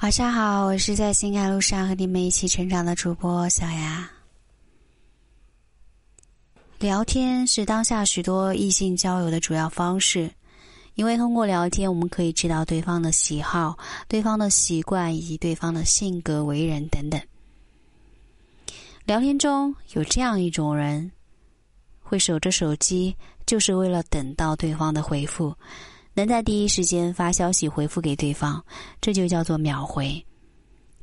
晚上好，我是在情感路上和你们一起成长的主播小雅。聊天是当下许多异性交友的主要方式，因为通过聊天，我们可以知道对方的喜好、对方的习惯以及对方的性格、为人等等。聊天中有这样一种人，会守着手机，就是为了等到对方的回复。能在第一时间发消息回复给对方，这就叫做秒回。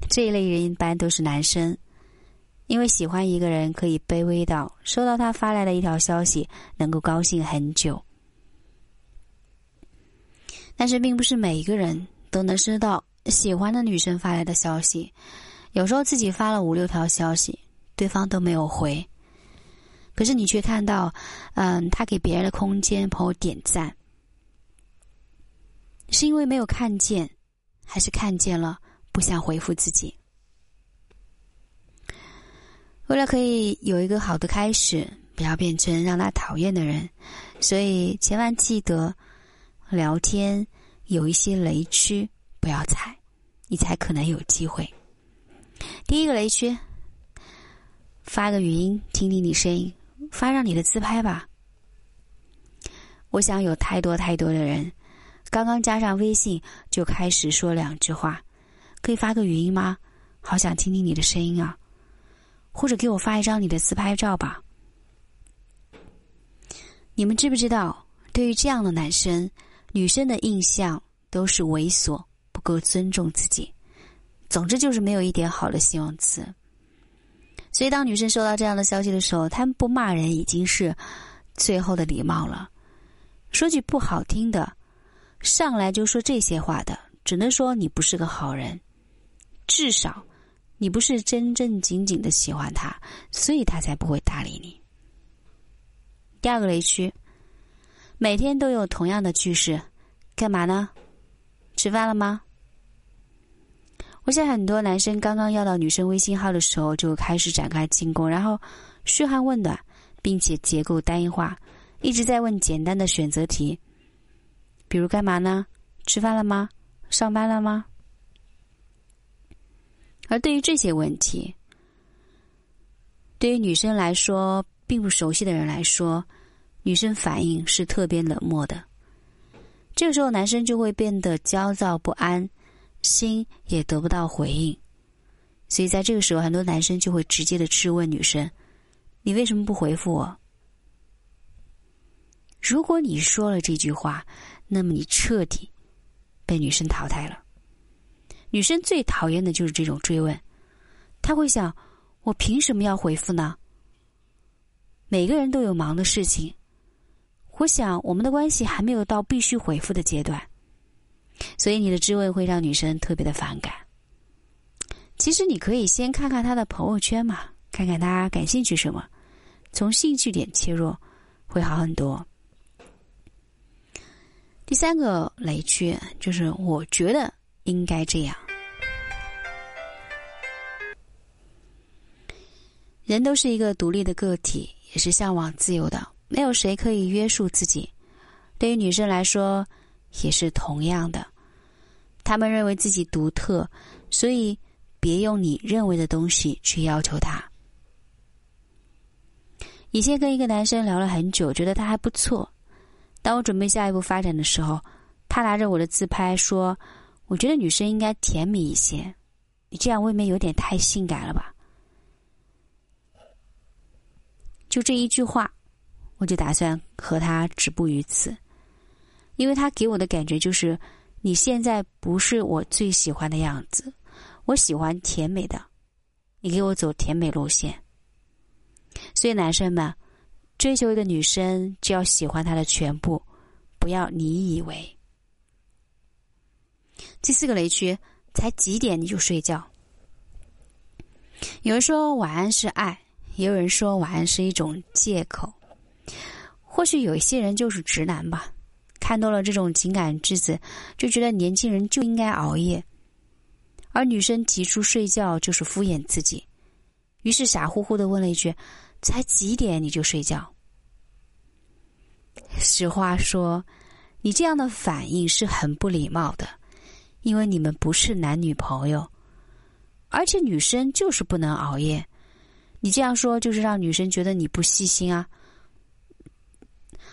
这一类人一般都是男生，因为喜欢一个人可以卑微到收到他发来的一条消息能够高兴很久。但是并不是每一个人都能收到喜欢的女生发来的消息，有时候自己发了五六条消息，对方都没有回，可是你却看到，嗯，他给别人的空间朋友点赞。是因为没有看见，还是看见了不想回复自己？为了可以有一个好的开始，不要变成让他讨厌的人，所以千万记得聊天有一些雷区不要踩，你才可能有机会。第一个雷区，发个语音听听你声音，发上你的自拍吧。我想有太多太多的人。刚刚加上微信就开始说两句话，可以发个语音吗？好想听听你的声音啊！或者给我发一张你的自拍照吧。你们知不知道，对于这样的男生，女生的印象都是猥琐，不够尊重自己。总之就是没有一点好的形容词。所以当女生收到这样的消息的时候，他们不骂人已经是最后的礼貌了。说句不好听的。上来就说这些话的，只能说你不是个好人，至少你不是真正紧紧的喜欢他，所以他才不会搭理你。第二个雷区，每天都有同样的句式，干嘛呢？吃饭了吗？我想很多男生刚刚要到女生微信号的时候，就开始展开进攻，然后嘘寒问暖，并且结构单一化，一直在问简单的选择题。比如干嘛呢？吃饭了吗？上班了吗？而对于这些问题，对于女生来说，并不熟悉的人来说，女生反应是特别冷漠的。这个时候，男生就会变得焦躁不安，心也得不到回应。所以，在这个时候，很多男生就会直接的质问女生：“你为什么不回复我？”如果你说了这句话，那么你彻底被女生淘汰了。女生最讨厌的就是这种追问，她会想：我凭什么要回复呢？每个人都有忙的事情，我想我们的关系还没有到必须回复的阶段，所以你的质问会让女生特别的反感。其实你可以先看看他的朋友圈嘛，看看他感兴趣什么，从兴趣点切入，会好很多。第三个雷区就是，我觉得应该这样。人都是一个独立的个体，也是向往自由的，没有谁可以约束自己。对于女生来说，也是同样的。他们认为自己独特，所以别用你认为的东西去要求他。以前跟一个男生聊了很久，觉得他还不错。当我准备下一步发展的时候，他拿着我的自拍说：“我觉得女生应该甜美一些，你这样未免有点太性感了吧？”就这一句话，我就打算和他止步于此，因为他给我的感觉就是你现在不是我最喜欢的样子，我喜欢甜美的，你给我走甜美路线。所以男生们。追求一个女生，就要喜欢她的全部，不要你以为。第四个雷区，才几点你就睡觉？有人说晚安是爱，也有人说晚安是一种借口。或许有一些人就是直男吧，看多了这种情感句子，就觉得年轻人就应该熬夜，而女生提出睡觉就是敷衍自己，于是傻乎乎的问了一句。才几点你就睡觉？实话说，你这样的反应是很不礼貌的，因为你们不是男女朋友，而且女生就是不能熬夜。你这样说就是让女生觉得你不细心啊。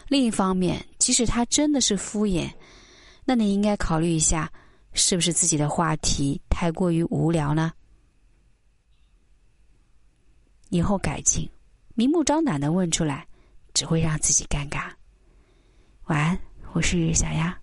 另一方面，即使他真的是敷衍，那你应该考虑一下，是不是自己的话题太过于无聊呢？以后改进，明目张胆的问出来，只会让自己尴尬。晚安，我是小丫。